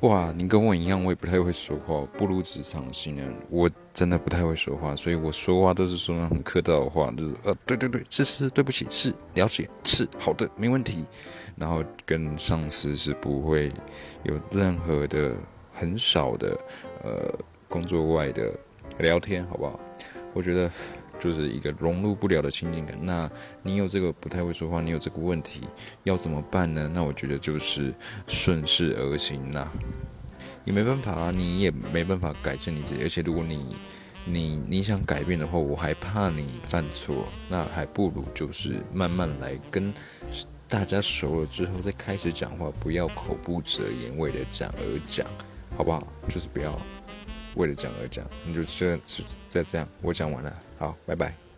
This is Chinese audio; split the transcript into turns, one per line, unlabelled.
哇，你跟我一样，我也不太会说话，步入职场新人，我真的不太会说话，所以我说话都是说那种很客套的话，就是呃，对对对，是是，对不起，是了解，是好的，没问题。然后跟上司是不会有任何的很少的呃工作外的聊天，好不好？我觉得。就是一个融入不了的亲近感。那你有这个不太会说话，你有这个问题，要怎么办呢？那我觉得就是顺势而行呐，也没办法啊，你也没办法改正你自己。而且如果你你你想改变的话，我还怕你犯错，那还不如就是慢慢来，跟大家熟了之后再开始讲话，不要口不择言，为了讲而讲，好不好？就是不要为了讲而讲，你就这样，再这样，我讲完了。好，拜拜。